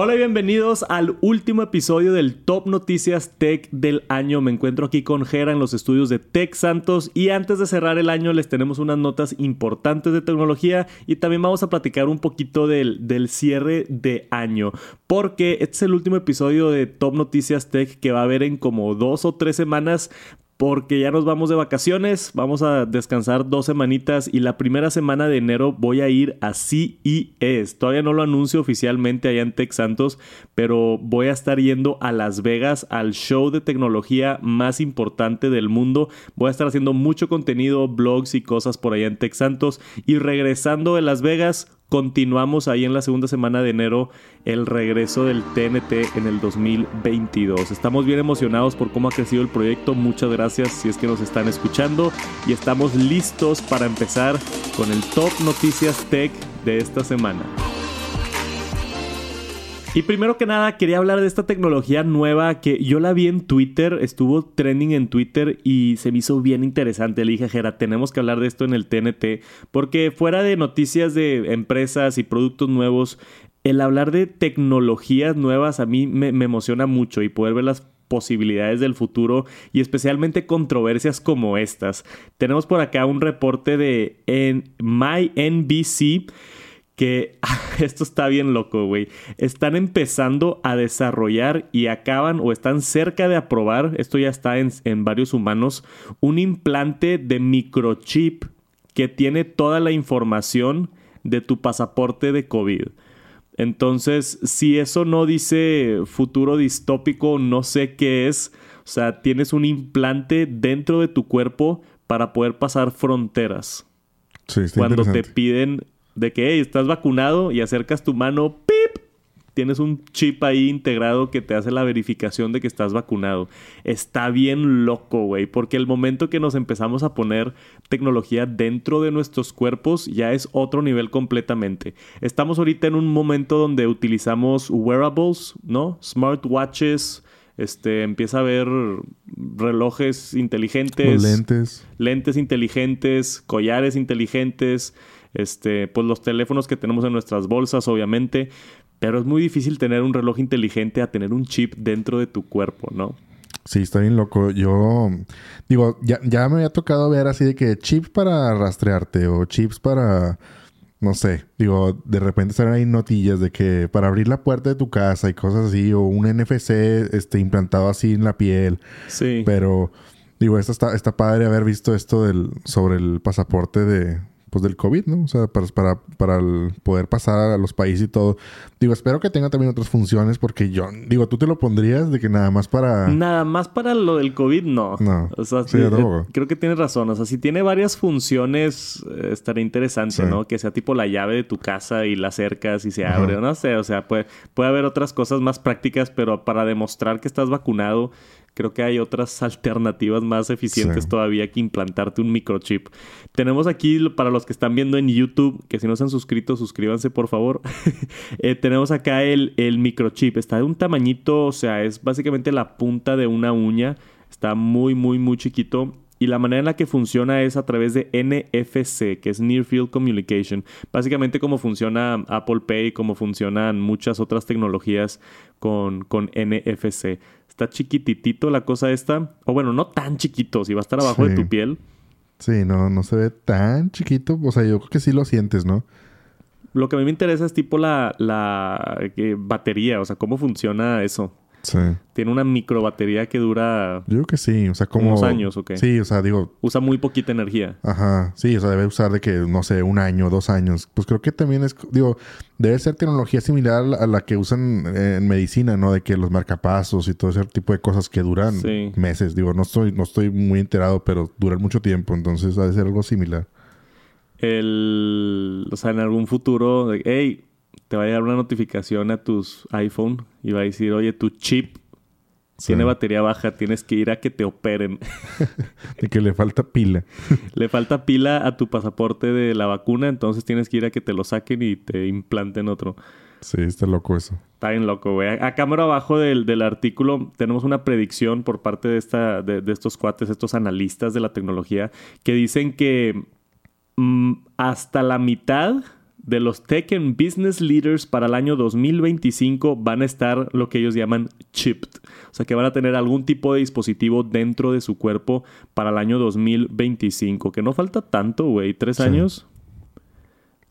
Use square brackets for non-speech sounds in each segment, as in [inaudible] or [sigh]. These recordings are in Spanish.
Hola y bienvenidos al último episodio del Top Noticias Tech del año. Me encuentro aquí con Jera en los estudios de Tech Santos y antes de cerrar el año les tenemos unas notas importantes de tecnología y también vamos a platicar un poquito del, del cierre de año porque este es el último episodio de Top Noticias Tech que va a haber en como dos o tres semanas porque ya nos vamos de vacaciones, vamos a descansar dos semanitas y la primera semana de enero voy a ir a CES. Todavía no lo anuncio oficialmente allá en Tech Santos, pero voy a estar yendo a Las Vegas al show de tecnología más importante del mundo. Voy a estar haciendo mucho contenido, blogs y cosas por allá en Tech Santos y regresando de Las Vegas continuamos ahí en la segunda semana de enero el regreso del TNT en el 2022. Estamos bien emocionados por cómo ha crecido el proyecto. Muchas gracias si es que nos están escuchando y estamos listos para empezar con el Top Noticias Tech de esta semana. Y primero que nada, quería hablar de esta tecnología nueva que yo la vi en Twitter, estuvo trending en Twitter y se me hizo bien interesante. Le dije, Jera, tenemos que hablar de esto en el TNT, porque fuera de noticias de empresas y productos nuevos, el hablar de tecnologías nuevas a mí me, emociona mucho y poder ver las posibilidades del futuro y especialmente controversias como estas. Tenemos por acá un reporte de en MyNBC que [laughs] esto está bien loco, güey. Están empezando a desarrollar y acaban o están cerca de aprobar, esto ya está en, en varios humanos, un implante de microchip que tiene toda la información de tu pasaporte de COVID. Entonces, si eso no dice futuro distópico, no sé qué es. O sea, tienes un implante dentro de tu cuerpo para poder pasar fronteras. Sí, Cuando te piden de que estás vacunado y acercas tu mano, ¡pip! Tienes un chip ahí integrado que te hace la verificación de que estás vacunado. Está bien loco, güey, porque el momento que nos empezamos a poner tecnología dentro de nuestros cuerpos ya es otro nivel completamente. Estamos ahorita en un momento donde utilizamos wearables, ¿no? Smartwatches, este, empieza a haber relojes inteligentes. lentes. Lentes inteligentes, collares inteligentes este, pues los teléfonos que tenemos en nuestras bolsas, obviamente, pero es muy difícil tener un reloj inteligente a tener un chip dentro de tu cuerpo, ¿no? Sí, está bien loco. Yo digo, ya, ya me había tocado ver así de que chips para rastrearte o chips para, no sé, digo, de repente salen ahí notillas de que para abrir la puerta de tu casa y cosas así, o un NFC este, implantado así en la piel. Sí. Pero, digo, esto está, está padre haber visto esto del, sobre el pasaporte de, pues del COVID, ¿no? O sea, para, para, para poder pasar a los países y todo. Digo, espero que tenga también otras funciones porque yo, digo, tú te lo pondrías de que nada más para... Nada más para lo del COVID, no. No. O sea, sí, eh, creo que tienes razón. O sea, si tiene varias funciones, eh, estaría interesante, ¿no? Que sea tipo la llave de tu casa y la acercas y se abre, no sé. O sea, puede, puede haber otras cosas más prácticas, pero para demostrar que estás vacunado Creo que hay otras [laughs] alternativas más eficientes todavía que implantarte un microchip. Tenemos aquí, para los que están viendo en YouTube, que si no se han suscrito, suscríbanse por favor. [laughs] Eh, tenemos acá el, el microchip. Está de un tamañito, o sea, es básicamente la punta de una uña. Está muy, muy, muy chiquito. Y la manera en la que funciona es a través de NFC, que es Near Field Communication. Básicamente como funciona Apple Pay, como funcionan muchas otras tecnologías con, con NFC está chiquititito la cosa esta. O bueno, no tan chiquito, si va a estar abajo de tu piel. Sí, no, no se ve tan chiquito. O sea, yo creo que sí lo sientes, ¿no? Lo que a mí me interesa es tipo la, la eh, batería, o sea, cómo funciona eso. Sí. Tiene una micro batería que dura. Yo creo que sí, o sea, como. Unos años, ¿o qué? Sí, o sea, digo. Usa muy poquita energía. Ajá, sí, o sea, debe usar de que, no sé, un año, dos años. Pues creo que también es. Digo, debe ser tecnología similar a la que usan en medicina, ¿no? De que los marcapasos y todo ese tipo de cosas que duran meses. Digo, no estoy, no estoy muy enterado, pero duran mucho tiempo, entonces ha de ser algo similar. El. O sea, en algún futuro, de, hey, te va a llegar una notificación a tus iPhone y va a decir, oye, tu chip tiene batería baja, tienes que ir a que te operen. [laughs] de que le falta pila. le falta pila a tu pasaporte de la vacuna, entonces tienes que ir a que te lo saquen y te implanten otro. Sí, está loco eso. Está bien loco, güey. A, cámara abajo del, del, artículo tenemos una predicción por parte de, esta, de, estos cuates, estos analistas de la tecnología, que dicen que mm, hasta la mitad de los Tech and Business Leaders para el año 2025 van a estar lo que ellos llaman chipped. O sea que van a tener algún tipo de dispositivo dentro de su cuerpo para el año 2025. Que no falta tanto, güey. ¿Tres años?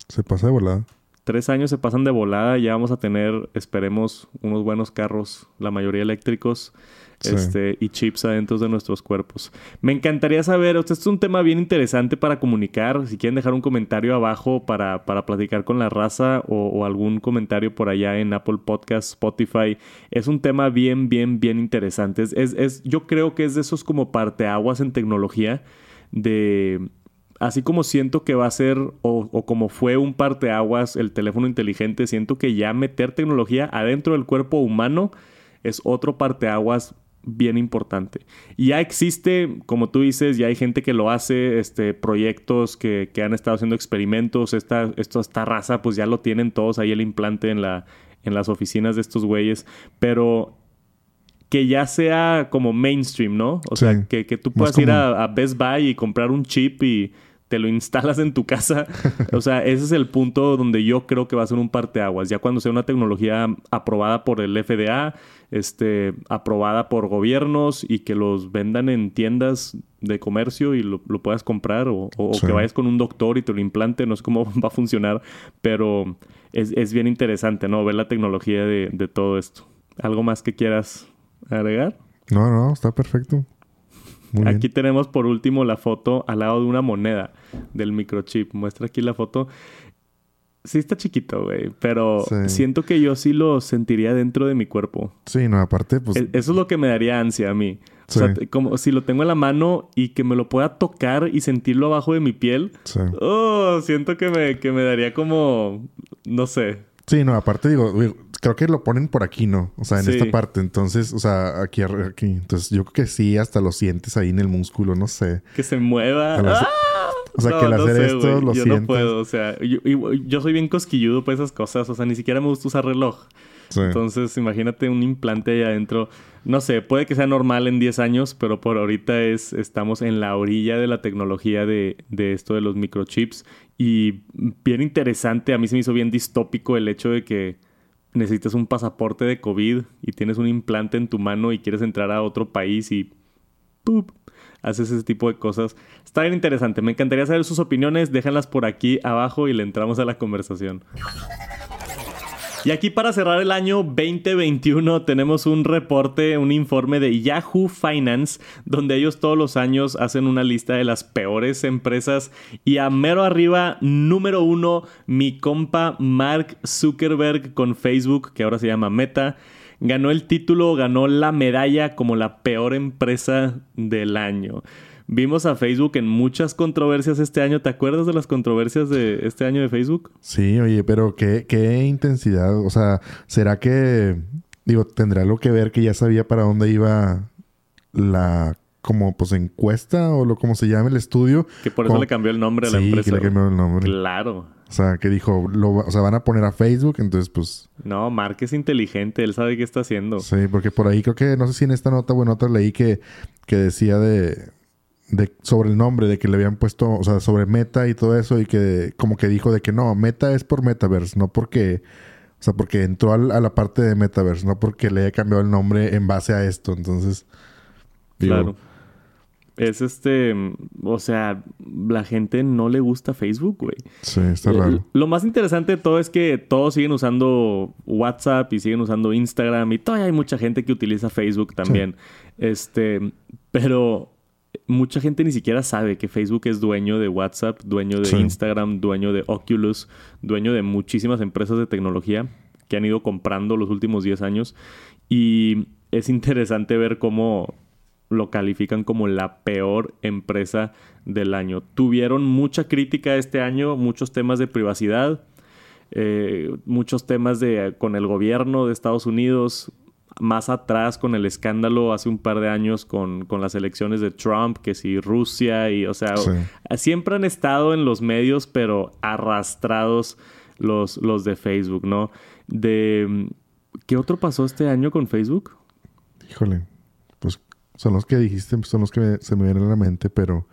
Se pasa de volada. Tres años se pasan de volada. Ya vamos a tener, esperemos, unos buenos carros, la mayoría eléctricos este, y chips adentro de nuestros cuerpos. Me encantaría saber, este es un tema bien interesante para comunicar. Si quieren dejar un comentario abajo para, para platicar con la raza o, algún comentario por allá en Apple Podcast, Spotify, es un tema bien, bien, bien interesante. Es, es, yo creo que es de esos como parteaguas en tecnología de así como siento que va a ser o, o, como fue un parteaguas el teléfono inteligente, siento que ya meter tecnología adentro del cuerpo humano es otro parteaguas bien importante. Y ya existe, como tú dices, ya hay gente que lo hace, este, proyectos que, han estado haciendo experimentos, esta, esto, esta raza pues ya lo tienen todos ahí el implante en, la, en las oficinas de estos güeyes, pero que ya sea como mainstream, ¿no? O sea, que, tú puedas ir a, Best Buy y comprar un chip y te lo instalas en tu casa. [laughs] o sea, ese es el punto donde yo creo que va a ser un parteaguas. Ya cuando sea una tecnología aprobada por el FDA, este, aprobada por gobiernos y que los vendan en tiendas de comercio y lo, puedas comprar o, que vayas con un doctor y te lo implante, no sé cómo [laughs] va a funcionar, pero es, bien interesante, ¿no? Ver la tecnología de, de todo esto. ¿Algo más que quieras agregar? No, no, está perfecto. aquí tenemos por último la foto al lado de una moneda del microchip. Muestra aquí la foto. Sí está chiquito, güey, pero siento que yo sí lo sentiría dentro de mi cuerpo. Sí, no, aparte, pues... E-, eso es lo que me daría ansia a mí. O sea, como si lo tengo en la mano y que me lo pueda tocar y sentirlo abajo de mi piel. Sí. Oh, siento que me, que me daría como... No sé. Sí, no, aparte digo, creo que lo ponen por aquí, ¿no? O sea, en esta parte. Entonces, o sea, aquí, aquí. Entonces, yo creo que sí, hasta lo sientes ahí en el músculo, no sé. Que se mueva. ¡Ah! O sea, que al hacer esto lo Yo no puedo, o sea, yo, soy bien cosquilludo por esas cosas. O sea, ni siquiera me gusta usar reloj. Entonces, imagínate un implante ahí adentro. No sé, puede que sea normal en 10 años, pero por ahorita es, estamos en la orilla de la tecnología de, de esto de los microchips. Y bien interesante, a mí se me hizo bien distópico el hecho de que necesitas un pasaporte de COVID y tienes un implante en tu mano y quieres entrar a otro país y ¡pup! Haces ese tipo de cosas. Está bien interesante. Me encantaría saber sus opiniones. Déjenlas por aquí abajo y le entramos a la conversación. Y aquí para cerrar el año 2021 tenemos un reporte, un informe de Yahoo Finance, donde ellos todos los años hacen una lista de las peores empresas y a mero arriba, número uno, mi compa Mark Zuckerberg con Facebook, que ahora se llama Meta ganó el título, ganó la medalla como la peor empresa del año. Vimos a Facebook en muchas controversias este año. ¿Te acuerdas de las controversias de este año de Facebook? Sí, oye, pero qué, qué intensidad. O sea, ¿será que, digo, tendrá algo que ver que ya sabía para dónde iba la como pues encuesta o lo como se llama el estudio. Que por eso le cambió el nombre a la empresa. Sí, le cambió el nombre. Claro. O sea, que dijo, lo, o sea, van a poner a Facebook, entonces pues... No, Mark es inteligente, él sabe qué está haciendo. Sí, porque por ahí creo que, no sé si en esta nota o en otra leí que, que decía de, de sobre el nombre, de que le habían puesto, o sea, sobre Meta y todo eso, y que como que dijo de que no, Meta es por Metaverse, no porque... O sea, porque entró a la parte de Metaverse, no porque le haya cambiado el nombre en base a esto. Entonces, claro. Es este, o sea, la gente no le gusta Facebook, güey. Sí, está raro. Lo más interesante de todo es que todos siguen usando WhatsApp y siguen usando Instagram y todavía hay mucha gente que utiliza Facebook también. Este, pero mucha gente ni siquiera sabe que Facebook es dueño de WhatsApp, dueño de Instagram, dueño de Oculus, dueño de muchísimas empresas de tecnología que han ido comprando los últimos 10 años. Y es interesante ver cómo lo califican como la peor empresa del año. Tuvieron mucha crítica este año, muchos temas de privacidad, eh, muchos temas de, con el gobierno de Estados Unidos, más atrás con el escándalo hace un par de años con, con las elecciones de Trump, que si Rusia y, o sea, siempre han estado en los medios, pero arrastrados los, los de Facebook, ¿no? De, ¿Qué otro pasó este año con Facebook? Híjole, son los que dijiste, son los que se me vienen a la mente, pero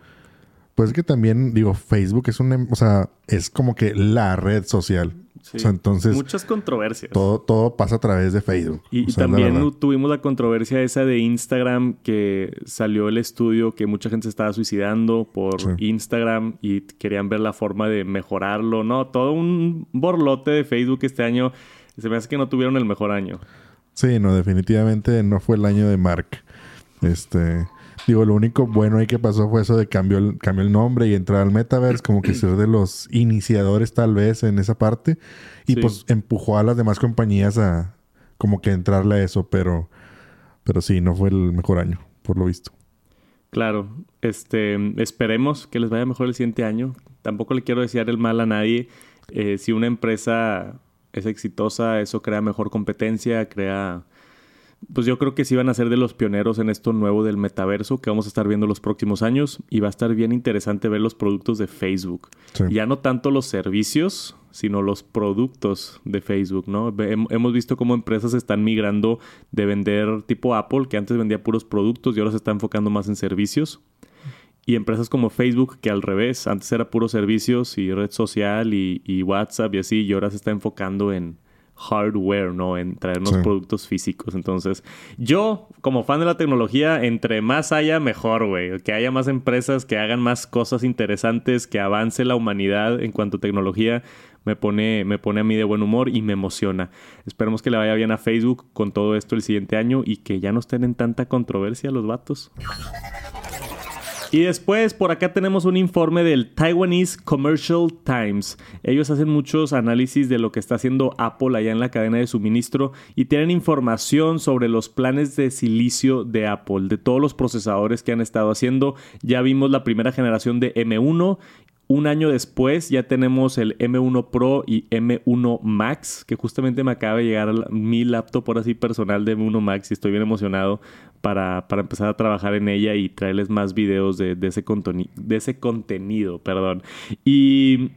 Pues es que también, digo, Facebook es un, o sea, es como que la red social. O sea, entonces. Muchas controversias. Todo, todo pasa a través de Facebook. Y, también tuvimos la controversia esa de Instagram que salió el estudio que mucha gente se estaba suicidando por Instagram y querían ver la forma de mejorarlo, ¿no? Todo un borlote de Facebook este año. Se me hace que no tuvieron el mejor año. Sí, no, definitivamente no fue el año de Mark. Este. Digo, lo único bueno ahí que pasó fue eso de cambió el, cambió el nombre y entrar al metaverse, como que ser de los iniciadores tal vez en esa parte. Y pues empujó a las demás compañías a como que entrarle a eso, pero, pero sí, no fue el mejor año, por lo visto. Claro, este, esperemos que les vaya mejor el siguiente año. Tampoco le quiero desear el mal a nadie. Eh, si una empresa es exitosa, eso crea mejor competencia, crea pues yo creo que sí van a ser de los pioneros en esto nuevo del metaverso que vamos a estar viendo los próximos años y va a estar bien interesante ver los productos de Facebook. Ya no tanto los servicios, sino los productos de Facebook, ¿no? Hemos visto cómo empresas están migrando de vender tipo Apple, que antes vendía puros productos y ahora se está enfocando más en servicios. Y empresas como Facebook, que al revés, antes era puros servicios y red social y, y WhatsApp y así, y ahora se está enfocando en, hardware, ¿no? En traernos productos físicos. Entonces, yo, como fan de la tecnología, entre más haya, mejor, güey. Que haya más empresas que hagan más cosas interesantes, que avance la humanidad en cuanto a tecnología, me pone, me pone a mí de buen humor y me emociona. Esperemos que le vaya bien a Facebook con todo esto el siguiente año y que ya no estén en tanta controversia los vatos. Y después por acá tenemos un informe del Taiwanese Commercial Times. Ellos hacen muchos análisis de lo que está haciendo Apple allá en la cadena de suministro y tienen información sobre los planes de silicio de Apple, de todos los procesadores que han estado haciendo. Ya vimos la primera generación de M1 un año después ya tenemos el M1 Pro y M1 Max, que justamente me acaba de llegar mi laptop por así personal de M1 Max y estoy bien emocionado para, empezar a trabajar en ella y traerles más videos de, ese, de ese contenido. Perdón. Y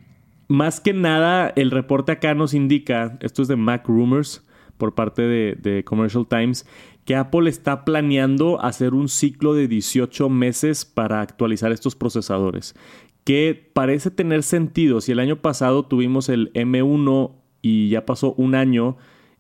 más que nada, el reporte acá nos indica, esto es de Mac Rumors por parte de Commercial Times, que Apple está planeando hacer un ciclo de 18 meses para actualizar estos procesadores que parece tener sentido. Si el año pasado tuvimos el M1 y ya pasó un año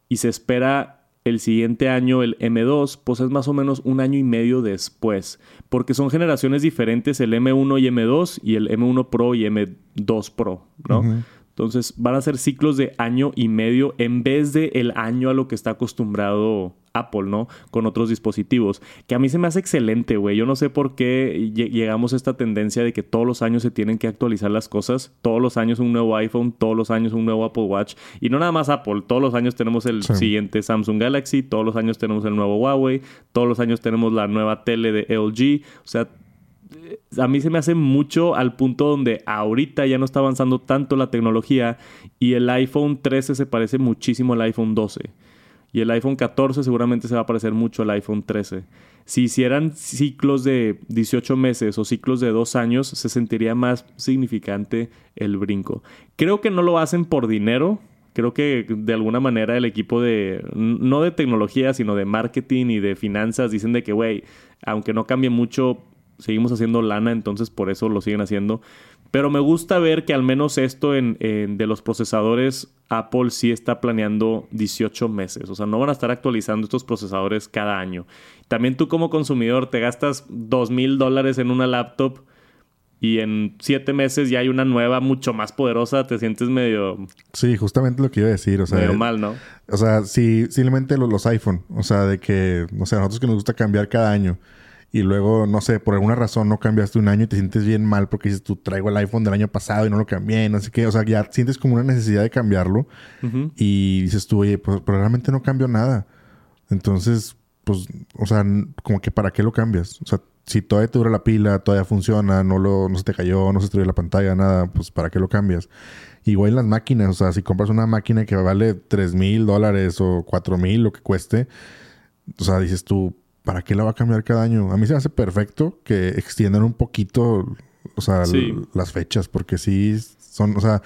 y se espera el siguiente año el M2, pues es más o menos un año y medio después, porque son generaciones diferentes el M1 y M2 y el M1 Pro y M2 Pro, ¿no? Entonces van a ser ciclos de año y medio en vez de el año a lo que está acostumbrado Apple, ¿no? Con otros dispositivos. Que a mí se me hace excelente, güey. Yo no sé por qué llegamos a esta tendencia de que todos los años se tienen que actualizar las cosas. Todos los años un nuevo iPhone, todos los años un nuevo Apple Watch. Y no nada más Apple. Todos los años tenemos el siguiente Samsung Galaxy. Todos los años tenemos el nuevo Huawei. Todos los años tenemos la nueva tele de LG. O sea, a mí se me hace mucho al punto donde ahorita ya no está avanzando tanto la tecnología y el iPhone 13 se parece muchísimo al iPhone 12. Y el iPhone 14 seguramente se va a parecer mucho al iPhone 13. Si hicieran ciclos de 18 meses o ciclos de 2 años, se sentiría más significante el brinco. Creo que no lo hacen por dinero. Creo que de alguna manera el equipo de, no de tecnología, sino de marketing y de finanzas, dicen de que, güey, aunque no cambie mucho, seguimos haciendo lana, entonces por eso lo siguen haciendo. Pero me gusta ver que al menos esto en, de los procesadores, Apple sí está planeando 18 meses. O sea, no van a estar actualizando estos procesadores cada año. También tú como consumidor te gastas 2 mil dólares en una laptop y en 7 meses ya hay una nueva mucho más poderosa. Te sientes medio... Sí, justamente lo que iba a decir. O sea, medio mal, ¿no? O sea, sí, simplemente los, los iPhone. O sea, de que, no sé, a nosotros que nos gusta cambiar cada año y luego, no sé, por alguna razón no cambiaste un año y te sientes bien mal porque dices, tú traigo el iPhone del año pasado y no lo cambié, no sé qué. O sea, ya sientes como una necesidad de cambiarlo y dices tú, oye, pues, pero realmente no cambió nada. Entonces, pues, o sea, como que para qué lo cambias. O sea, si todavía te dura la pila, todavía funciona, no, lo, no se te cayó, no se destruyó la pantalla, nada, pues para qué lo cambias. Igual en las máquinas, o sea, si compras una máquina que vale 3 mil dólares o 4 mil, lo que cueste, o sea, dices tú, ¿para qué la va a cambiar cada año? A mí se me hace perfecto que extiendan un poquito, o sea, las fechas, porque sí son, o sea,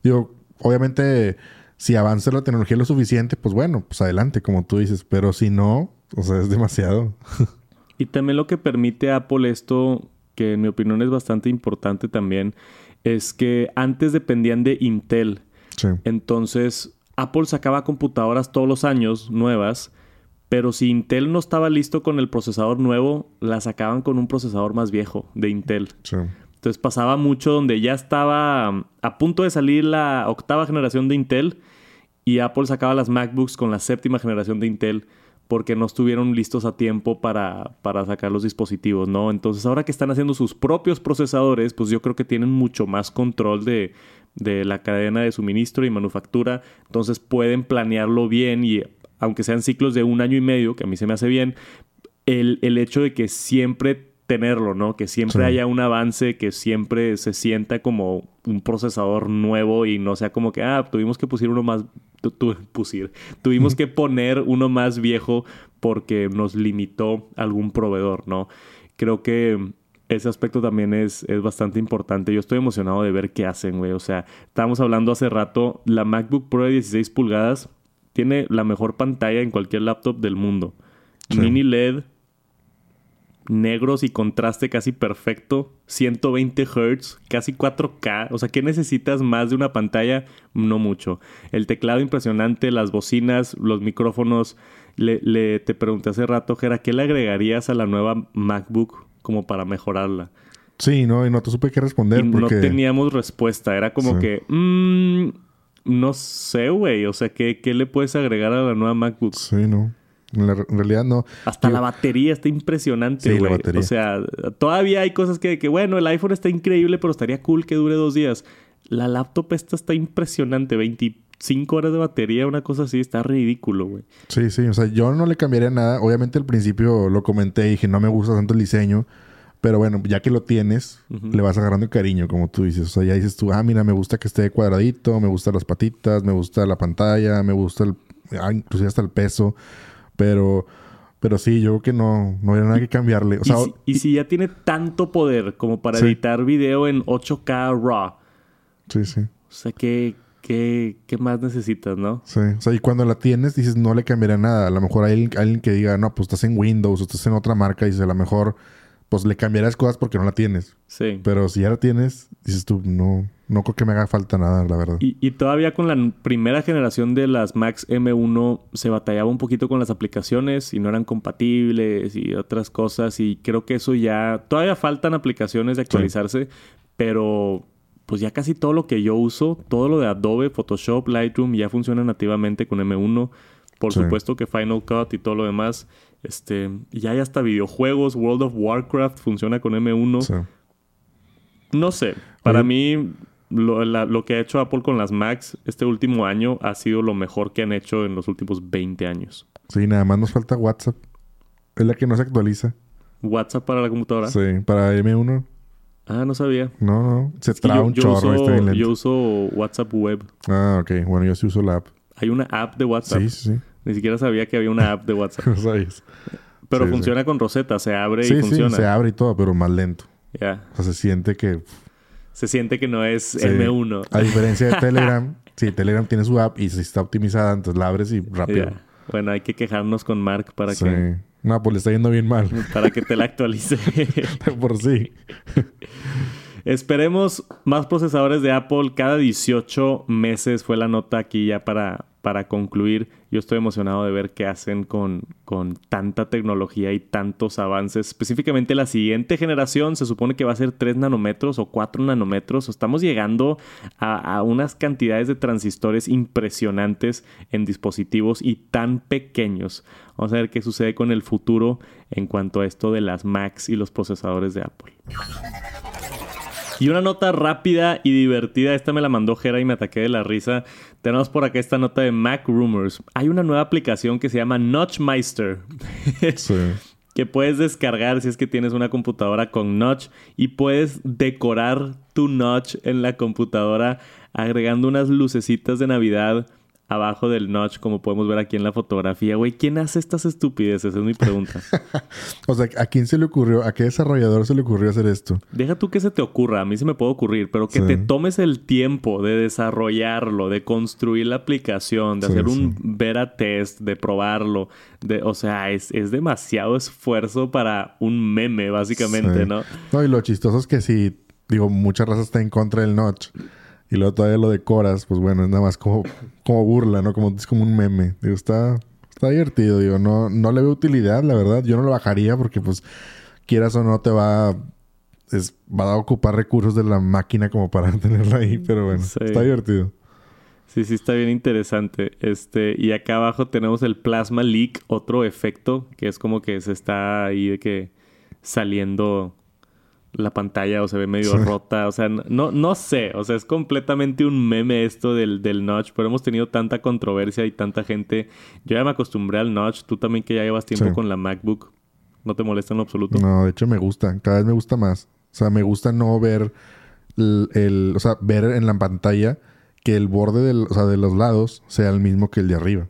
digo, obviamente, si avanza la tecnología lo suficiente, pues bueno, pues adelante, como tú dices, pero si no, o sea, es demasiado. [laughs] y también lo que permite Apple esto que en mi opinión es bastante importante también, es que antes dependían de Intel. Sí. Entonces, Apple sacaba computadoras todos los años nuevas, pero si Intel no estaba listo con el procesador nuevo, la sacaban con un procesador más viejo de Intel. Sí. Entonces pasaba mucho donde ya estaba um, a punto de salir la octava generación de Intel y Apple sacaba las MacBooks con la séptima generación de Intel porque no estuvieron listos a tiempo para, para sacar los dispositivos, ¿no? Entonces ahora que están haciendo sus propios procesadores, pues yo creo que tienen mucho más control de, de la cadena de suministro y manufactura, entonces pueden planearlo bien y aunque sean ciclos de un año y medio, que a mí se me hace bien, el, el hecho de que siempre tenerlo, ¿no? Que siempre Sí. haya un avance, que siempre se sienta como un procesador nuevo y no sea como que, ah, tuvimos que pusir uno más, tu- tu- pusir, tuvimos que poner uno más viejo porque nos limitó algún proveedor, ¿no? Creo que ese aspecto también es, es bastante importante. Yo estoy emocionado de ver qué hacen, güey. O sea, estábamos hablando hace rato, la MacBook Pro de 16 pulgadas tiene la mejor pantalla en cualquier laptop del mundo. Sí. Mini LED, negros y contraste casi perfecto, 120 Hz, casi 4K. O sea, ¿qué necesitas más de una pantalla? No mucho. El teclado impresionante, las bocinas, los micrófonos. Le, le- te pregunté hace rato, Jera, ¿qué le agregarías a la nueva MacBook como para mejorarla? Sí, no, y no te supe qué responder Y porque... no teníamos respuesta. Era como Sí. que, mm, no sé, güey. O sea, ¿qué, ¿qué le puedes agregar a la nueva MacBook? Sí, no. En, la- en realidad no. Hasta Yo- la batería está impresionante, Sí, la güey. batería. O sea, todavía hay cosas que, que, bueno, el iPhone está increíble, pero estaría cool que dure dos días. La laptop esta está impresionante. 25 horas de batería, una cosa así, está ridículo, güey. Sí, sí. O sea, yo no le cambiaría nada. Obviamente al principio lo comenté y dije, no me gusta tanto el diseño. Pero bueno, ya que lo tienes, le vas agarrando cariño, como tú dices. O sea, ya dices tú, ah, mira, me gusta que esté cuadradito, me gustan las patitas, me gusta la pantalla, me gusta el... ah, inclusive hasta el peso. Pero... Pero sí, yo creo que no, no había nada que cambiarle. O sea, y, si, y si ya tiene tanto poder como para Sí. editar video en 8K RAW, sí, sí. o sea, ¿qué, qué, qué más necesitas, no? Sí, o sea, y cuando la tienes, dices, no le cambiaría nada. A lo mejor hay alguien, alguien que diga, no, pues estás en Windows o estás en otra marca, y dices, a lo mejor, pues le cambiarás cosas porque no la tienes. Sí. Pero si ya la tienes, dices tú, no, no creo que me haga falta nada, la verdad. Y, y todavía con la primera generación de las Max M1 se batallaba un poquito con las aplicaciones y no eran compatibles y otras cosas. Y creo que eso ya... Todavía faltan aplicaciones de actualizarse, pero pues ya casi todo lo que yo uso, todo lo de Adobe, Photoshop, Lightroom ya funciona nativamente con M1. Por Sí. supuesto que Final Cut y todo lo demás. Este, ya hay hasta videojuegos, World of Warcraft funciona con M1. Sí. No sé. Para Oye. mí, lo, la- lo que ha hecho Apple con las Macs este último año ha sido lo mejor que han hecho en los últimos 20 años. Sí, nada más nos falta WhatsApp. Es la que no se actualiza. WhatsApp para la computadora. Sí, para M1. Ah, no sabía. No, no. Se Es traba yo, un yo chorro, uso, lento. yo uso WhatsApp web. Ah, ok. Bueno, yo sí uso la app. Hay una app de WhatsApp. Sí, sí, sí. Ni siquiera sabía que había una app de WhatsApp. [laughs] No sabes. Pero Sí, sí. funciona con Rosetta. Se abre y sí, funciona. se abre y todo, pero más lento. Ya. O sea, se siente que... Se siente que no es Sí. M1. A diferencia de [laughs] Telegram, sí, Telegram tiene su app y si está optimizada, entonces la abres y rápido. Bueno, hay que quejarnos con Mark para, que, No, pues le está yendo bien mal. [laughs] para que te la actualice. Por sí. Esperemos más procesadores de Apple cada 18 meses. Fue la nota aquí ya para, para concluir. Yo estoy emocionado de ver qué hacen con, con tanta tecnología y tantos avances. Específicamente la siguiente generación se supone que va a ser 3 nanómetros o 4 nanómetros. Estamos llegando a, a unas cantidades de transistores impresionantes en dispositivos y tan pequeños. Vamos a ver qué sucede con el futuro en cuanto a esto de las Macs y los procesadores de Apple. Y una nota rápida y divertida, esta me la mandó Jera y me ataqué de la risa. Tenemos por acá esta nota de Mac Rumors. Hay una nueva aplicación que se llama Notchmeister. [laughs] Sí. que puedes descargar si es que tienes una computadora con notch y puedes decorar tu notch en la computadora agregando unas lucecitas de Navidad abajo del notch, como podemos ver aquí en la fotografía. Güey, ¿quién hace estas estupideces? Es mi pregunta. [laughs] o sea, ¿a quién se le ocurrió? ¿A qué desarrollador se le ocurrió hacer esto? Deja tú que se te ocurra. A mí se me puede ocurrir, pero que te tomes el tiempo de desarrollarlo, de construir la aplicación, de hacer un beta test, de probarlo. De, o sea, es, es demasiado esfuerzo para un meme, básicamente, ¿no? No, y lo chistoso es que si, digo, mucha raza está en contra del notch y luego todavía lo decoras, pues bueno, es nada más como, como burla, ¿no? Como, es como un meme. Digo, está, está divertido, digo, no, no le veo utilidad, la verdad. Yo no lo bajaría porque, pues, quieras o no, te va, es, va a ocupar recursos de la máquina como para [laughs] tenerla ahí, pero bueno, está divertido. Sí, sí, está bien interesante. Este, y acá abajo tenemos el plasma leak, otro efecto que es como que se está ahí de que saliendo la pantalla o se ve medio rota. O sea, no, no sé. O sea, es completamente un meme esto del, del notch. Pero hemos tenido tanta controversia y tanta gente. Yo ya me acostumbré al notch. Tú también que ya llevas tiempo con la MacBook. ¿No te molesta en lo absoluto? No, de hecho me gusta. Cada vez me gusta más. O sea, me gusta no ver el, o sea, ver en la pantalla que el borde del, o sea, de los lados sea el mismo que el de arriba.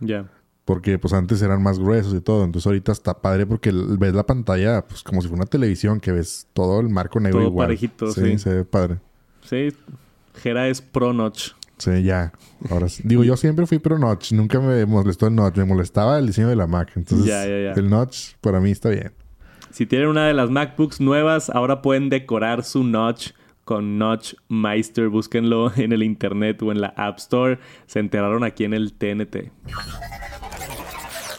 Ya. Porque pues antes eran más gruesos y todo. Entonces ahorita está padre porque ves la pantalla pues como si fuera una televisión que ves todo el marco negro todo igual. parejito, sí. Sí, se ve padre. Sí, Gera es pro notch. Sí, ya. Ahora Digo, yo siempre fui pro notch. Nunca me molestó el notch. Me molestaba el diseño de la Mac. Entonces, el notch para mí está bien. Si tienen una de las MacBooks nuevas, ahora pueden decorar su notch con Notch Meister. Búsquenlo en el internet o en la App Store. Se enteraron aquí en el TNT.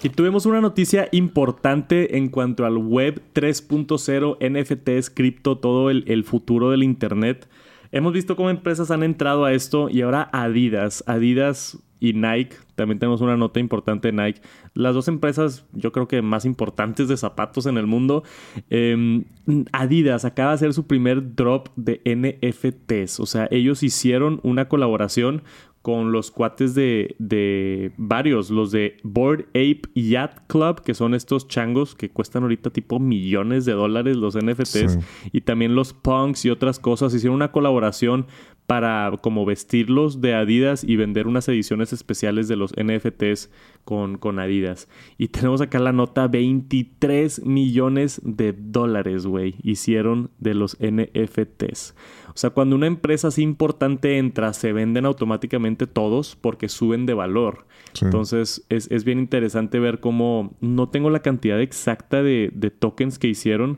Y tuvimos una noticia importante en cuanto al Web 3.0, NFTs, cripto, todo el, el, futuro del Internet. Hemos visto cómo empresas han entrado a esto y ahora Adidas, Adidas y Nike, también tenemos una nota importante de Nike, las dos empresas yo creo que más importantes de zapatos en el mundo. Em, Adidas acaba de hacer su primer drop de NFTs, o sea, ellos hicieron una colaboración con los cuates de, de varios, los de Board Ape Yacht Club, que son estos changos que cuestan ahorita tipo millones de dólares los NFTs, y también los punks y otras cosas. Hicieron una colaboración para como vestirlos de Adidas y vender unas ediciones especiales de los NFTs con, con Adidas. Y tenemos acá la nota 23 millones de dólares, güey, hicieron de los NFTs. O sea, cuando una empresa así importante entra, se venden automáticamente todos porque suben de valor. Entonces, es, bien interesante ver cómo no tengo la cantidad exacta de, de tokens que hicieron,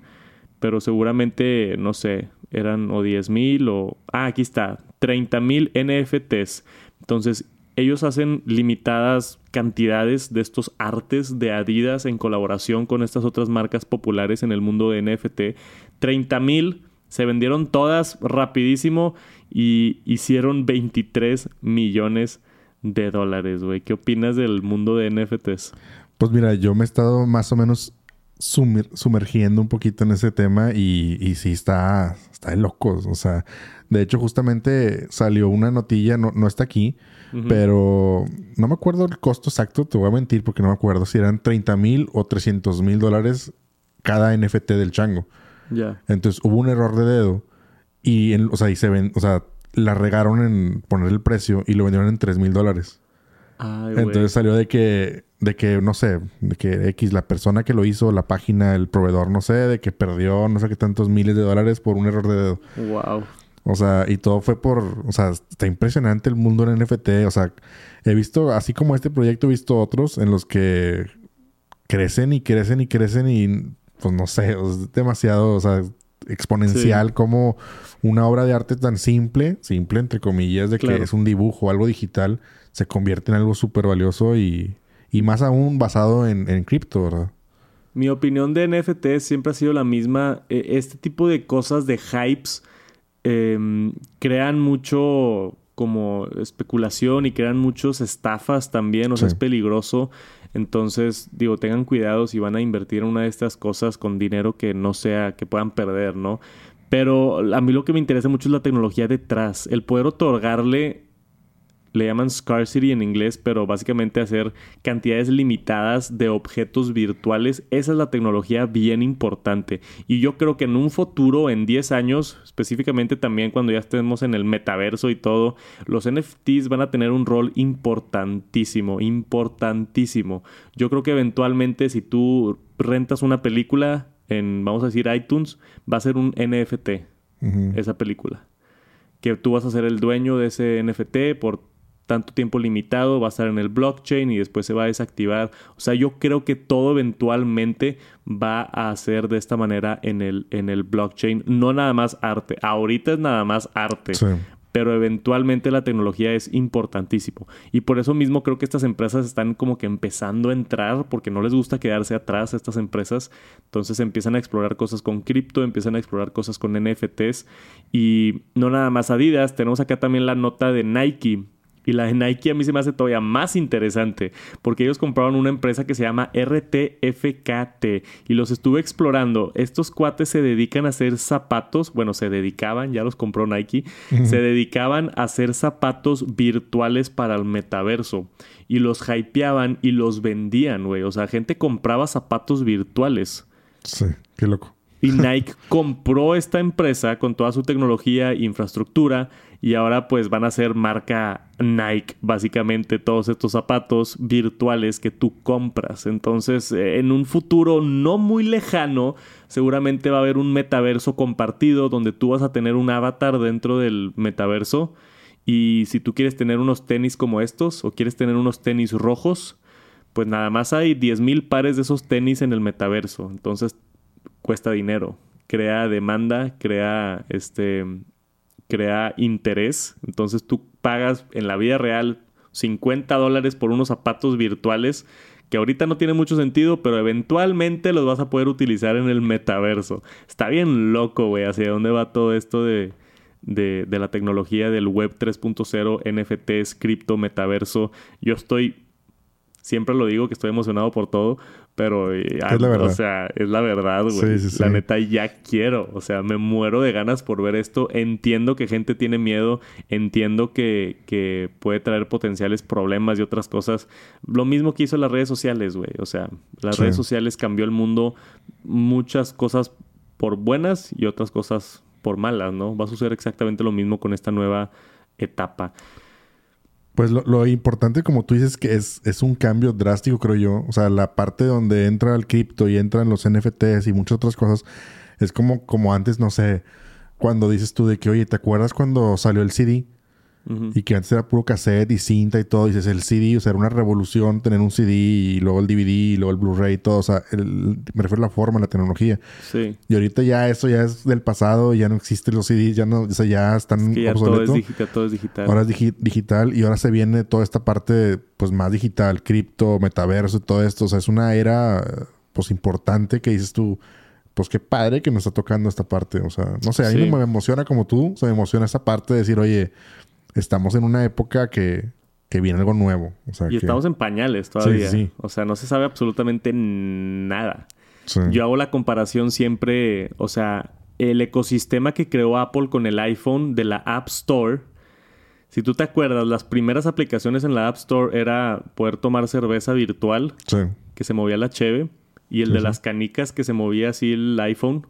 pero seguramente, no sé, eran o 10 mil o... Ah, aquí está, 30 mil NFTs. Entonces, ellos hacen limitadas cantidades de estos artes de Adidas en colaboración con estas otras marcas populares en el mundo de NFT. 30 mil se vendieron todas rapidísimo y hicieron 23 millones de dólares, güey. ¿Qué opinas del mundo de NFTs? Pues mira, yo me he estado más o menos sumergiendo un poquito en ese tema y, y sí está, está de locos. O sea, de hecho justamente salió una notilla, no, no está aquí, pero no me acuerdo el costo exacto, te voy a mentir porque no me acuerdo si eran 30 mil o 300 mil dólares cada NFT del chango. Entonces hubo un error de dedo y, o sea, y se ven, o sea, la regaron en poner el precio y lo vendieron en 3 mil dólares. Entonces salió de que, de que, no sé, de que X, la persona que lo hizo, la página, el proveedor, no sé, de que perdió no sé qué tantos miles de dólares por un error de dedo. Wow. O sea, y todo fue por, o sea, está impresionante el mundo en NFT. O sea, he visto, así como este proyecto, he visto otros en los que crecen y crecen y crecen y pues no sé, es demasiado, o sea, exponencial como una obra de arte tan simple, simple entre comillas, de que es un dibujo, algo digital, se convierte en algo súper valioso y, y, más aún basado en, en cripto, ¿verdad? Mi opinión de NFT siempre ha sido la misma. E, este tipo de cosas, de hypes, em, crean mucho como especulación y crean muchos estafas también, o sea, es peligroso. Entonces, digo, tengan cuidado si van a invertir en una de estas cosas con dinero que no sea, que puedan perder, ¿no? Pero a mí lo que me interesa mucho es la tecnología detrás, el poder otorgarle le llaman scarcity en inglés, pero básicamente hacer cantidades limitadas de objetos virtuales. Esa es la tecnología bien importante. Y yo creo que en un futuro, en 10 años, específicamente también cuando ya estemos en el metaverso y todo, los NFTs van a tener un rol importantísimo, importantísimo. Yo creo que eventualmente si tú rentas una película en, vamos a decir, iTunes, va a ser un NFT, esa película. Que tú vas a ser el dueño de ese NFT por tanto tiempo limitado, va a estar en el blockchain y después se va a desactivar. O sea, yo creo que todo eventualmente va a ser de esta manera en el, en el blockchain. No nada más arte. Ahorita es nada más arte. Pero eventualmente la tecnología es importantísimo. Y por eso mismo creo que estas empresas están como que empezando a entrar porque no les gusta quedarse atrás a estas empresas. Entonces empiezan a explorar cosas con cripto, empiezan a explorar cosas con NFTs. Y no nada más Adidas, tenemos acá también la nota de Nike y la de Nike a mí se me hace todavía más interesante porque ellos compraron una empresa que se llama RTFKT y los estuve explorando. Estos cuates se dedican a hacer zapatos, bueno, se dedicaban, ya los compró Nike, se dedicaban a hacer zapatos virtuales para el metaverso y los hypeaban y los vendían, güey. O sea, gente compraba zapatos virtuales. Sí, qué loco. Y [laughs] Nike compró esta empresa con toda su tecnología e infraestructura y ahora pues van a ser marca Nike, básicamente todos estos zapatos virtuales que tú compras. Entonces, eh, en un futuro no muy lejano, seguramente va a haber un metaverso compartido donde tú vas a tener un avatar dentro del metaverso. Y si tú quieres tener unos tenis como estos o quieres tener unos tenis rojos, pues nada más hay 10.000 pares de esos tenis en el metaverso. Entonces cuesta dinero, crea demanda, crea este crea interés. Entonces tú pagas en la vida real 50 dólares por unos zapatos virtuales que ahorita no tiene mucho sentido, pero eventualmente los vas a poder utilizar en el metaverso. Está bien loco, güey, hacia dónde va todo esto de, de, de la tecnología del web 3.0, NFTs, cripto, metaverso. Yo estoy siempre lo digo que estoy emocionado por todo, pero eh, es la verdad. o sea, es la verdad, güey. La neta ya quiero, o sea, me muero de ganas por ver esto. Entiendo que gente tiene miedo, entiendo que, que puede traer potenciales problemas y otras cosas. Lo mismo que hizo las redes sociales, güey. O sea, las redes sociales cambió el mundo, muchas cosas por buenas y otras cosas por malas, ¿no? Va a suceder exactamente lo mismo con esta nueva etapa. Pues lo, importante, como tú dices, que es, es un cambio drástico, creo yo. O sea, la parte donde entra el cripto y entran los NFTs y muchas otras cosas, es como, como antes, no sé, cuando dices tú de que, oye, ¿te acuerdas cuando salió el CD? Y que antes era puro cassette y cinta y todo. Dices, el CD, o sea, era una revolución tener un CD y luego el DVD y luego el Blu-ray y todo. O sea, me refiero a la forma, a la tecnología. Sí. Y ahorita ya eso ya es del pasado, ya no existen los CDs, ya no, o sea, ya están es que ya todo es digital, todo es digital. Ahora es digital y ahora se viene toda esta parte, pues, más digital, cripto, metaverso y todo esto. O sea, es una era, pues, importante que dices tú pues qué padre que nos está tocando esta parte. O sea, no sé, a mí me emociona como tú, o sea, me emociona esa parte de decir, oye, estamos en una época que, que viene algo nuevo. y estamos en pañales todavía. O sea, no se sabe absolutamente nada. Yo hago la comparación siempre, o sea, el ecosistema que creó Apple con el iPhone de la App Store. Si tú te acuerdas, las primeras aplicaciones en la App Store era poder tomar cerveza virtual, que se movía la cheve, y el de las canicas que se movía así el iPhone.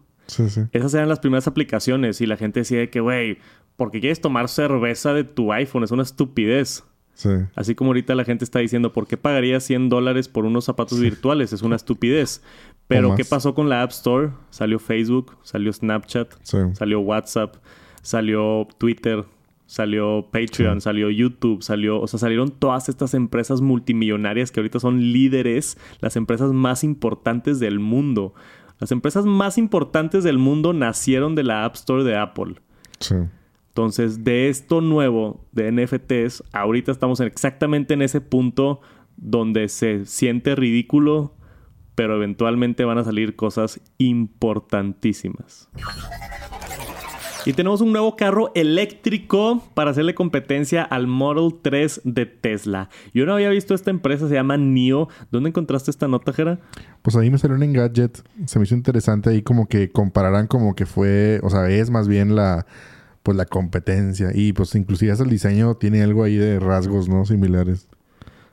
Esas eran las primeras aplicaciones y la gente decía que, güey, porque quieres tomar cerveza de tu iPhone, es una estupidez. Sí. Así como ahorita la gente está diciendo, ¿por qué pagaría 100 dólares por unos zapatos virtuales? Es una estupidez. [laughs] Pero, ¿qué pasó con la App Store? Salió Facebook, salió Snapchat, salió WhatsApp, salió Twitter, salió Patreon, salió YouTube, salió, o sea, salieron todas estas empresas multimillonarias que ahorita son líderes, las empresas más importantes del mundo. Las empresas más importantes del mundo nacieron de la App Store de Apple. Sí. Entonces, de esto nuevo de NFTs, ahorita estamos exactamente en ese punto donde se siente ridículo, pero eventualmente van a salir cosas importantísimas. Y tenemos un nuevo carro eléctrico para hacerle competencia al Model 3 de Tesla. Yo no había visto esta empresa, se llama NIO. ¿Dónde encontraste esta nota, Jera? Pues ahí me salió en Gadget. Se me hizo interesante ahí como que compararan como que fue, o sea, es más bien la pues la competencia. Y pues inclusive hasta el diseño tiene algo ahí de rasgos, ¿no? Similares.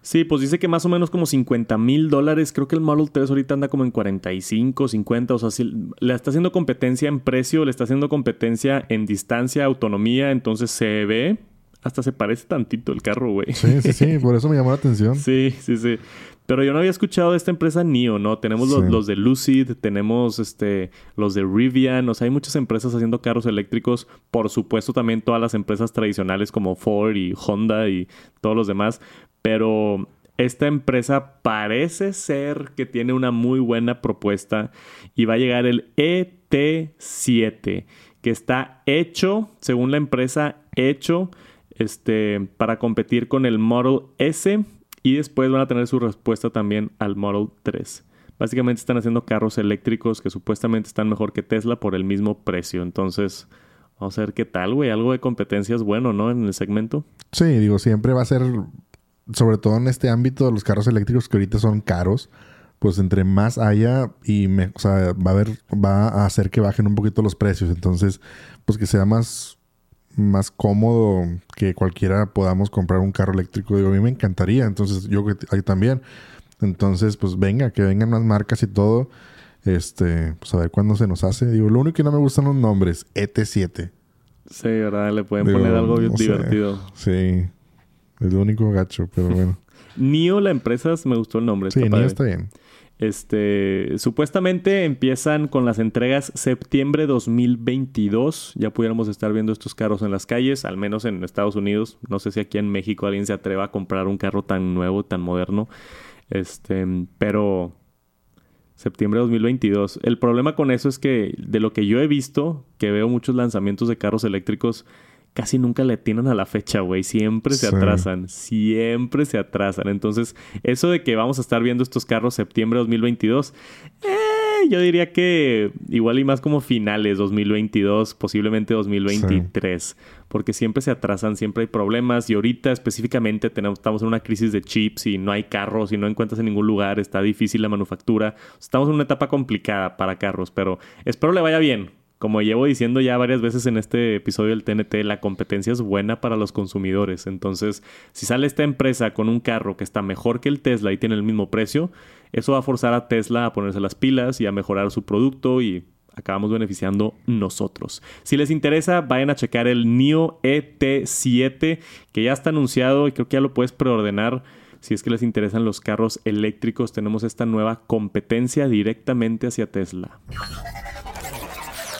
Sí, pues dice que más o menos como 50 mil dólares. Creo que el Model 3 ahorita anda como en 45, 50. O sea, si le está haciendo competencia en precio, le está haciendo competencia en distancia, autonomía. Entonces se ve, hasta se parece tantito el carro, güey. Sí, sí, sí. [laughs] Por eso me llamó la atención. sí, sí, sí. Pero yo no había escuchado de esta empresa NIO, ¿no? Tenemos los, los de Lucid, tenemos este, los de Rivian, o sea, hay muchas empresas haciendo carros eléctricos. Por supuesto, también todas las empresas tradicionales como Ford y Honda y todos los demás. Pero esta empresa parece ser que tiene una muy buena propuesta y va a llegar el ET7, que está hecho, según la empresa, hecho este, para competir con el Model S y después van a tener su respuesta también al Model 3. Básicamente están haciendo carros eléctricos que supuestamente están mejor que Tesla por el mismo precio. Entonces, vamos a ver qué tal, güey. Algo de competencia es bueno, ¿no? En el segmento. Sí, digo, siempre va a ser, sobre todo en este ámbito de los carros eléctricos que ahorita son caros, pues entre más haya y me, o sea, va a haber, va a hacer que bajen un poquito los precios. Entonces, pues que sea más, más cómodo que cualquiera podamos comprar un carro eléctrico. Digo, a mí me encantaría. Entonces, yo que ahí también. Entonces, pues venga, que vengan más marcas y todo. Este, pues a ver cuándo se nos hace. Digo, lo único que no me gustan los nombres, ET7. Sí, ¿verdad? Le pueden Digo, poner algo no sé. divertido. Sí. Es lo único gacho, pero [laughs] bueno. NIO, la empresa, me gustó el nombre. Sí, está ni padre. está bien. Este, supuestamente empiezan con las entregas septiembre 2022. Ya pudiéramos estar viendo estos carros en las calles, al menos en Estados Unidos. No sé si aquí en México alguien se atreva a comprar un carro tan nuevo, tan moderno. Este, pero septiembre 2022. El problema con eso es que de lo que yo he visto, que veo muchos lanzamientos de carros eléctricos, casi nunca le atinan a la fecha, güey. Siempre se Sí. atrasan. Siempre se atrasan. Entonces, eso de que vamos a estar viendo estos carros septiembre 2022, eh, yo diría que igual y más como finales 2022, posiblemente 2023. Porque siempre se atrasan, siempre hay problemas. Y ahorita específicamente tenemos, estamos en una crisis de chips y no hay carros y no encuentras en ningún lugar. Está difícil la manufactura. Estamos en una etapa complicada para carros, pero espero le vaya bien. Como llevo diciendo ya varias veces en este episodio del TNT, la competencia es buena para los consumidores. Entonces, si sale esta empresa con un carro que está mejor que el Tesla y tiene el mismo precio, eso va a forzar a Tesla a ponerse las pilas y a mejorar su producto y acabamos beneficiando nosotros. Si les interesa, vayan a checar el NIO ET7 que ya está anunciado y creo que ya lo puedes preordenar. Si es que les interesan los carros eléctricos, tenemos esta nueva competencia directamente hacia Tesla.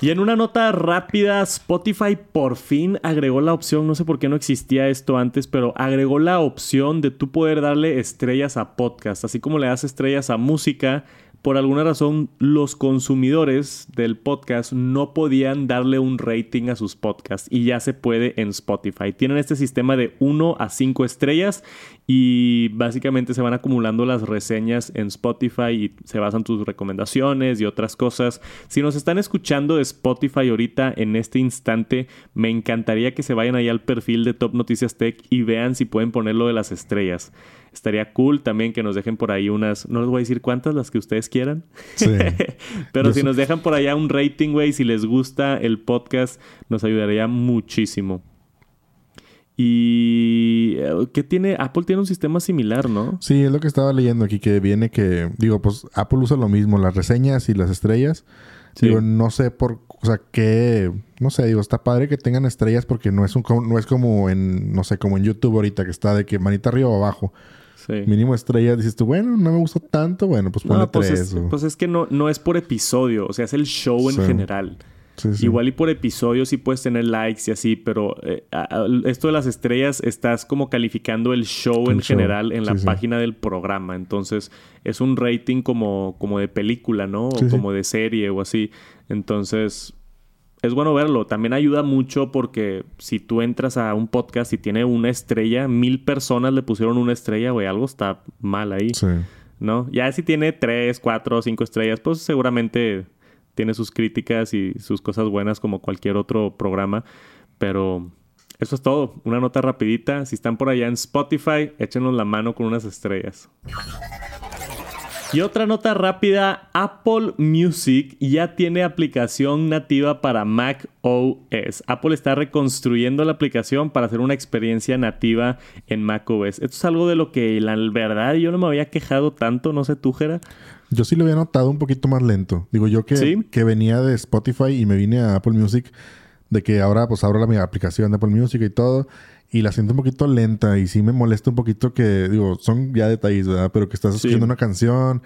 Y en una nota rápida, Spotify por fin agregó la opción, no sé por qué no existía esto antes, pero agregó la opción de tú poder darle estrellas a podcast, así como le das estrellas a música. Por alguna razón, los consumidores del podcast no podían darle un rating a sus podcasts y ya se puede en Spotify. Tienen este sistema de 1 a 5 estrellas y básicamente se van acumulando las reseñas en Spotify y se basan tus recomendaciones y otras cosas. Si nos están escuchando de Spotify ahorita en este instante, me encantaría que se vayan ahí al perfil de Top Noticias Tech y vean si pueden poner lo de las estrellas. Estaría cool también que nos dejen por ahí unas, no les voy a decir cuántas, las que ustedes quieran. Sí. [laughs] Pero Yo si sé- nos dejan por allá un rating, güey, si les gusta el podcast, nos ayudaría muchísimo. Y eh, ¿qué tiene? Apple tiene un sistema similar, ¿no? Sí, es lo que estaba leyendo aquí, que viene que, digo, pues Apple usa lo mismo, las reseñas y las estrellas. Sí. Digo, no sé por, o sea, que, no sé, digo, está padre que tengan estrellas porque no es un, no es como en, no sé, como en YouTube ahorita que está de que manita arriba o abajo. Sí. Mínimo estrellas, dices tú, bueno, no me gustó tanto, bueno, pues ponle No, pues tres. es, o- pues es que no, no es por episodio, o sea, es el show en Sí. general. Sí, sí. Igual y por episodio sí puedes tener likes y así, pero eh, a- a- esto de las estrellas estás como calificando el show El en show, general en la sí, página del programa. Entonces es un rating como, como de película, ¿no? O como de serie o así. Entonces es bueno verlo. También ayuda mucho porque si tú entras a un podcast y tiene una estrella, mil personas le pusieron una estrella, güey, algo está mal ahí. ¿no? Ya si tiene tres, cuatro, cinco estrellas, pues seguramente tiene sus críticas y sus cosas buenas como cualquier otro programa. Pero eso es todo. Una nota rapidita. Si están por allá en Spotify, échenos la mano con unas estrellas. Y otra nota rápida, Apple Music ya tiene aplicación nativa para Mac OS. Apple está reconstruyendo la aplicación para hacer una experiencia nativa en Mac OS. Esto es algo de lo que la verdad yo no me había quejado tanto, no sé tú, Jera. Yo sí lo había notado un poquito más lento. Digo, yo que, que venía de Spotify y me vine a Apple Music, de que ahora pues abro la mi aplicación de Apple Music y todo, y la siento un poquito lenta y sí me molesta un poquito que, digo, son ya detalles, ¿verdad? Pero que estás escuchando una canción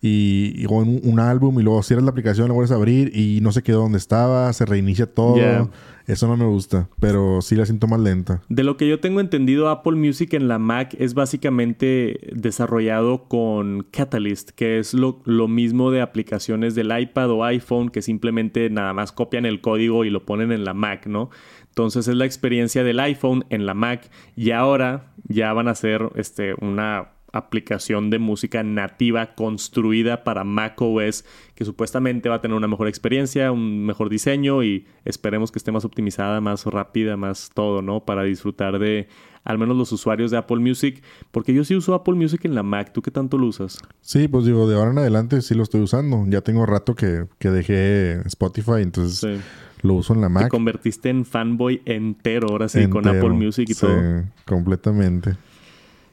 y, un, álbum y luego cierras la aplicación, la vuelves a abrir y no se quedó donde estaba, se reinicia todo. Eso no me gusta, pero sí la siento más lenta. De lo que yo tengo entendido, Apple Music en la Mac es básicamente desarrollado con Catalyst, que es lo, lo mismo de aplicaciones del iPad o iPhone que simplemente nada más copian el código y lo ponen en la Mac, ¿no? Entonces es la experiencia del iPhone en la Mac y ahora ya van a hacer este, una aplicación de música nativa construida para macOS que supuestamente va a tener una mejor experiencia, un mejor diseño y esperemos que esté más optimizada, más rápida, más todo, ¿no? Para disfrutar de al menos los usuarios de Apple Music, porque yo sí uso Apple Music en la Mac, ¿tú qué tanto lo usas? Sí, pues digo, de ahora en adelante sí lo estoy usando, ya tengo rato que, que dejé Spotify, entonces... Lo uso en la Mac. Te convertiste en fanboy entero ahora sí, con Apple Music y sí, todo. completamente.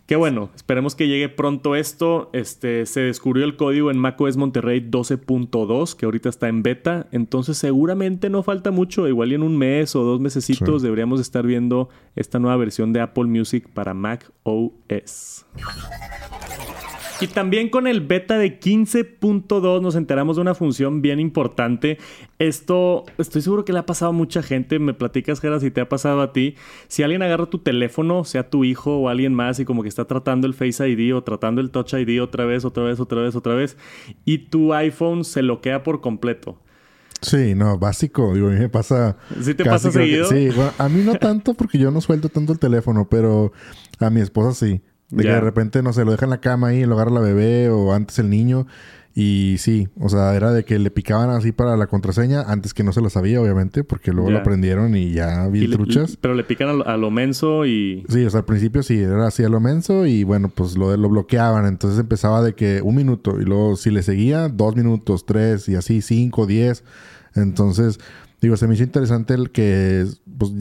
Qué bueno, esperemos que llegue pronto esto. Este, se descubrió el código en macOS Monterrey 12.2, que ahorita está en beta. Entonces seguramente no falta mucho. Igual en un mes o dos mesecitos deberíamos estar viendo esta nueva versión de Apple Music para Mac OS. Y también con el beta de 15.2 nos enteramos de una función bien importante. Esto estoy seguro que le ha pasado a mucha gente. Me platicas, Gera, si te ha pasado a ti. Si alguien agarra tu teléfono, sea tu hijo o alguien más, y como que está tratando el Face ID o tratando el Touch ID otra vez, otra vez, otra vez, otra vez, y tu iPhone se bloquea por completo. Sí, no, básico. Digo, a mí me pasa. ¿Sí te pasa seguido? sí, a mí no tanto porque yo no suelto tanto el teléfono, pero a mi esposa sí. De que de repente, no sé, lo deja en la cama ahí, lo agarra la bebé o antes el niño. Y sí, o sea, era de que le picaban así para la contraseña, antes que no se lo sabía, obviamente, porque luego lo aprendieron y ya vi truchas. pero le pican a lo, menso y... Sí, o sea, al principio sí, era así a lo menso y bueno, pues lo, lo bloqueaban. Entonces empezaba de que un minuto y luego si le seguía, dos minutos, tres y así, cinco, diez. Entonces, digo, se me hizo interesante el que pues,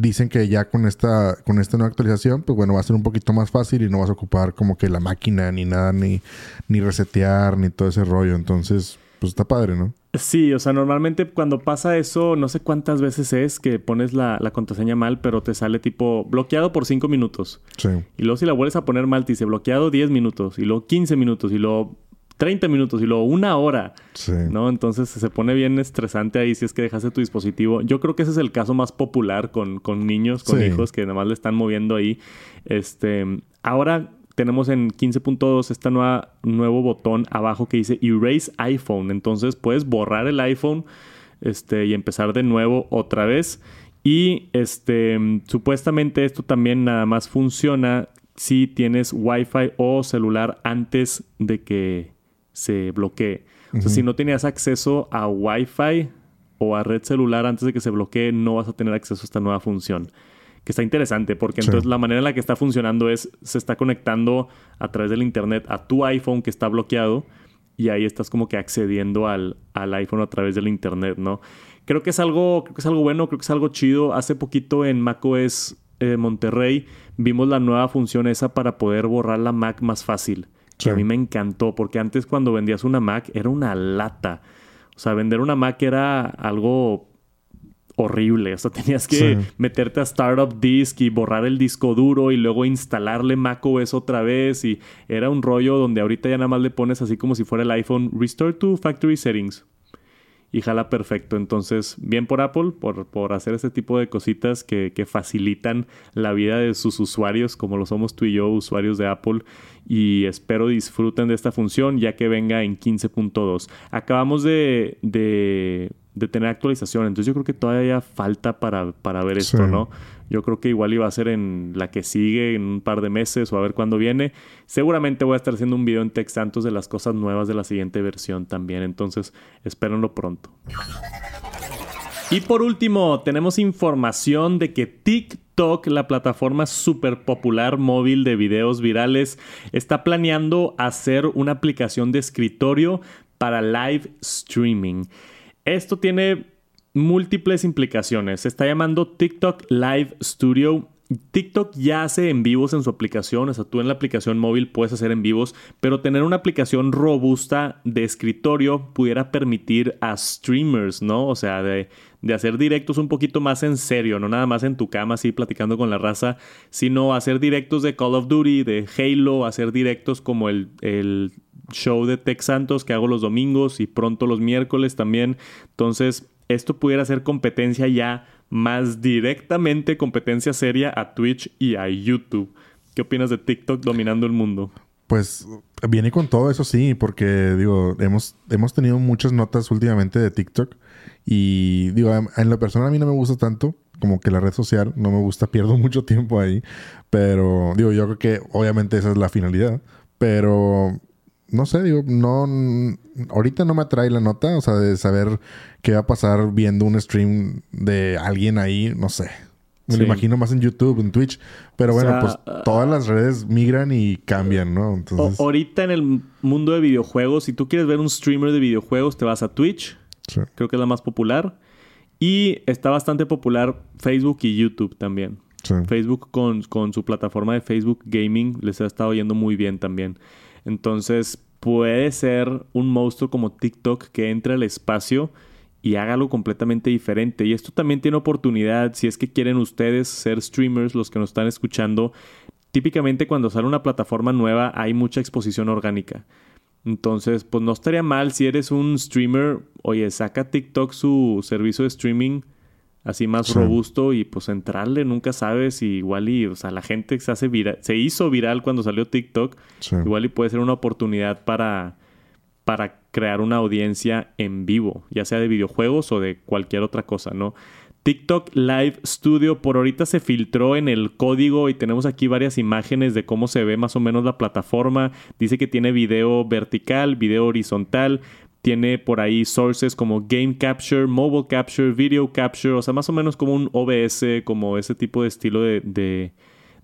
dicen que ya con esta, con esta nueva actualización, pues bueno, va a ser un poquito más fácil y no vas a ocupar como que la máquina ni nada, ni, ni resetear, ni todo ese rollo. Entonces, pues está padre, ¿no? Sí, o sea, normalmente cuando pasa eso, no sé cuántas veces es que pones la, la contraseña mal, pero te sale tipo bloqueado por 5 minutos. Sí. Y luego si la vuelves a poner mal, te dice bloqueado 10 minutos, y luego 15 minutos, y luego 30 minutos y luego una hora. Sí. ¿No? Entonces se pone bien estresante ahí si es que dejaste tu dispositivo. Yo creo que ese es el caso más popular con, con niños, con hijos que nada más le están moviendo ahí. Este, ahora tenemos en 15.2 este nuevo botón abajo que dice Erase iPhone. Entonces puedes borrar el iPhone este, y empezar de nuevo otra vez. Y este, supuestamente esto también nada más funciona si tienes Wi-Fi o celular antes de que se bloquee. O sea, si no tenías acceso a Wi-Fi o a red celular antes de que se bloquee, no vas a tener acceso a esta nueva función. Que está interesante porque entonces la manera en la que está funcionando es, se está conectando a través del internet a tu iPhone que está bloqueado y ahí estás como que accediendo al, al iPhone a través del internet, ¿no? Creo que es algo, creo que es algo bueno, creo que es algo chido. Hace poquito en macOS eh, Monterrey vimos la nueva función esa para poder borrar la Mac más fácil que a mí me encantó, porque antes cuando vendías una Mac era una lata. O sea, vender una Mac era algo horrible. O sea, tenías que meterte a Startup Disk y borrar el disco duro y luego instalarle macOS otra vez. Y era un rollo donde ahorita ya nada más le pones así como si fuera el iPhone Restore to Factory Settings y jala perfecto. Entonces, bien por Apple, por, por hacer este tipo de cositas que, que, facilitan la vida de sus usuarios, como lo somos tú y yo, usuarios de Apple. Y espero disfruten de esta función ya que venga en 15.2. Acabamos de, de, de, tener actualización, entonces yo creo que todavía falta para, para ver esto, ¿no? Yo creo que igual iba a ser en la que sigue, en un par de meses o a ver cuándo viene. Seguramente voy a estar haciendo un video en Santos de las cosas nuevas de la siguiente versión también. Entonces, espérenlo pronto. Y por último, tenemos información de que TikTok, la plataforma súper popular móvil de videos virales, está planeando hacer una aplicación de escritorio para live streaming. Esto tiene múltiples implicaciones. Se está llamando TikTok Live Studio TikTok ya hace en vivos en su aplicación, o sea, tú en la aplicación móvil puedes hacer en vivos, pero tener una aplicación robusta de escritorio pudiera permitir a streamers, ¿no? O sea, de, hacer directos un poquito más en serio, no nada más en tu cama así platicando con la raza, sino hacer directos de Call of Duty, de Halo, hacer directos como el, el show de Tech Santos que hago los domingos y pronto los miércoles también. Entonces, esto pudiera ser competencia ya más directamente competencia seria a Twitch y a YouTube. ¿Qué opinas de TikTok dominando el mundo? Pues viene con todo eso sí, porque digo, hemos, hemos tenido muchas notas últimamente de TikTok y digo, en la persona a mí no me gusta tanto, como que la red social, no me gusta, [laughs] pierdo mucho tiempo ahí, pero digo, yo creo que obviamente esa es la finalidad, pero no sé, digo, no, ahorita no me atrae la nota, o sea, de saber qué va a pasar viendo un stream de alguien ahí, no sé. Me lo imagino más en YouTube, en Twitch. Pero bueno, pues todas las redes migran y cambian, ¿no? Entonces... ahorita en el mundo de videojuegos, si tú quieres ver un streamer de videojuegos, te vas a Twitch. Creo que es la más popular. Y está bastante popular Facebook y YouTube también. Facebook con, con su plataforma de Facebook Gaming les ha estado yendo muy bien también. Entonces puede ser un monstruo como TikTok que entre al espacio y haga algo completamente diferente. Y esto también tiene oportunidad si es que quieren ustedes ser streamers, los que nos están escuchando. Típicamente cuando sale una plataforma nueva hay mucha exposición orgánica. Entonces, pues no estaría mal si eres un streamer, oye, saca TikTok su servicio de streaming así más robusto y pues entrarle, nunca sabes y igual y, o sea, la gente se hace viral, se hizo viral cuando salió TikTok, igual y puede ser una oportunidad para, para crear una audiencia en vivo, ya sea de videojuegos o de cualquier otra cosa, ¿no? TikTok Live Studio por ahorita se filtró en el código y tenemos aquí varias imágenes de cómo se ve más o menos la plataforma. Dice que tiene video vertical, video horizontal, tiene por ahí sources como Game Capture, Mobile Capture, Video Capture, o sea, más o menos como un OBS, como ese tipo de estilo de,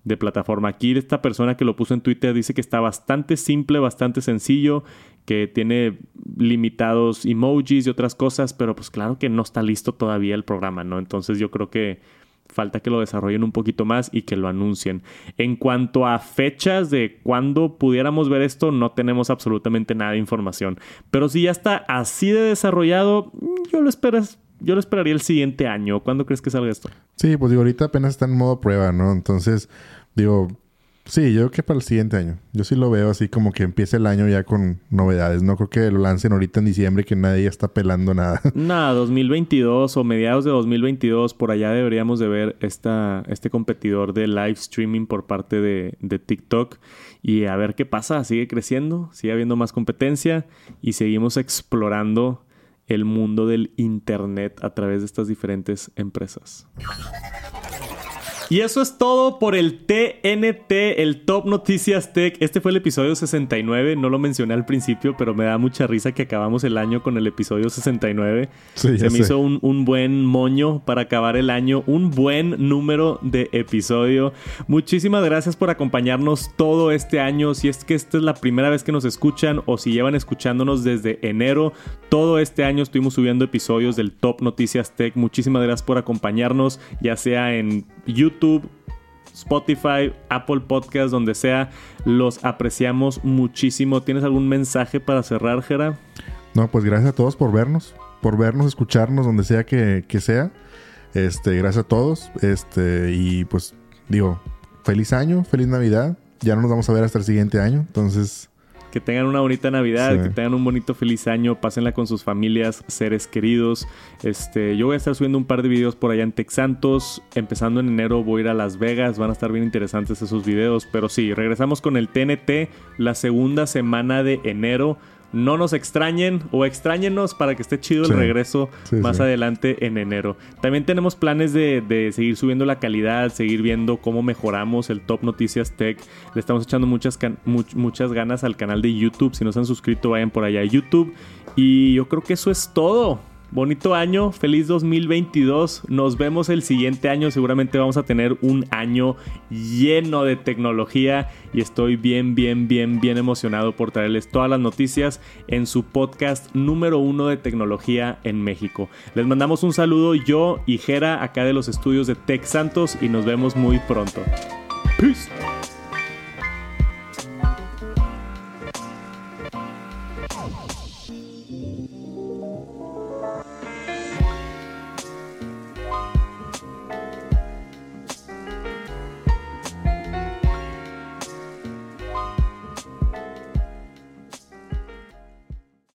de, plataforma. Aquí esta persona que lo puso en Twitter dice que está bastante simple, bastante sencillo, que tiene limitados emojis y otras cosas, pero pues claro que no está listo todavía el programa, ¿no? Entonces yo creo que falta que lo desarrollen un poquito más y que lo anuncien. En cuanto a fechas de cuándo pudiéramos ver esto, no tenemos absolutamente nada de información. Pero si ya está así de desarrollado, yo lo esperas. Yo lo esperaría el siguiente año. ¿Cuándo crees que salga esto? Sí, pues digo, ahorita apenas está en modo prueba, ¿no? Entonces, digo, Sí, yo creo que para el siguiente año. Yo sí lo veo así como que empiece el año ya con novedades. No creo que lo lancen ahorita en diciembre que nadie ya está pelando nada. [laughs] Nada, 2022 o mediados de 2022 por allá deberíamos de ver esta, este competidor de live streaming por parte de, de TikTok y a ver qué pasa. Sigue creciendo, sigue habiendo más competencia y seguimos explorando el mundo del Internet a través de estas diferentes empresas. Y eso es todo por el TNT, el Top Noticias Tech. Este fue el episodio 69, no lo mencioné al principio, pero me da mucha risa que acabamos el año con el episodio 69. Se me hizo un, un, buen moño para acabar el año, un buen número de episodio. Muchísimas gracias por acompañarnos todo este año. Si es que esta es la primera vez que nos escuchan o si llevan escuchándonos desde enero, todo este año estuvimos subiendo episodios del Top Noticias Tech. Muchísimas gracias por acompañarnos, ya sea en YouTube, Spotify, Apple Podcast, donde sea. Los apreciamos muchísimo. ¿Tienes algún mensaje para cerrar, Gera? No, pues gracias a todos por vernos, por vernos, escucharnos, donde sea que, que sea. Este, gracias a todos. Este, y pues digo, feliz año, feliz Navidad. Ya no nos vamos a ver hasta el siguiente año. Entonces, que tengan una bonita Navidad, que tengan un bonito feliz año, pásenla con sus familias, seres queridos. Este, yo voy a estar subiendo un par de videos por allá en Texantos. Empezando en enero voy a ir a Las Vegas, van a estar bien interesantes esos videos. Pero sí, regresamos con el TNT la segunda semana de enero no nos extrañen o extrañenos para que esté chido el regreso más adelante en enero. También tenemos planes de, seguir subiendo la calidad, seguir viendo cómo mejoramos el Top Noticias Tech. Le estamos echando muchas, muchas ganas al canal de YouTube. Si no se han suscrito, vayan por allá a YouTube. Y yo creo que eso es todo. Bonito año, feliz 2022. Nos vemos el siguiente año. Seguramente vamos a tener un año lleno de tecnología y estoy bien, bien, bien, bien emocionado por traerles todas las noticias en su podcast número uno de tecnología en México. Les mandamos un saludo yo y Jera acá de los estudios de Tech Santos y nos vemos muy pronto. Peace.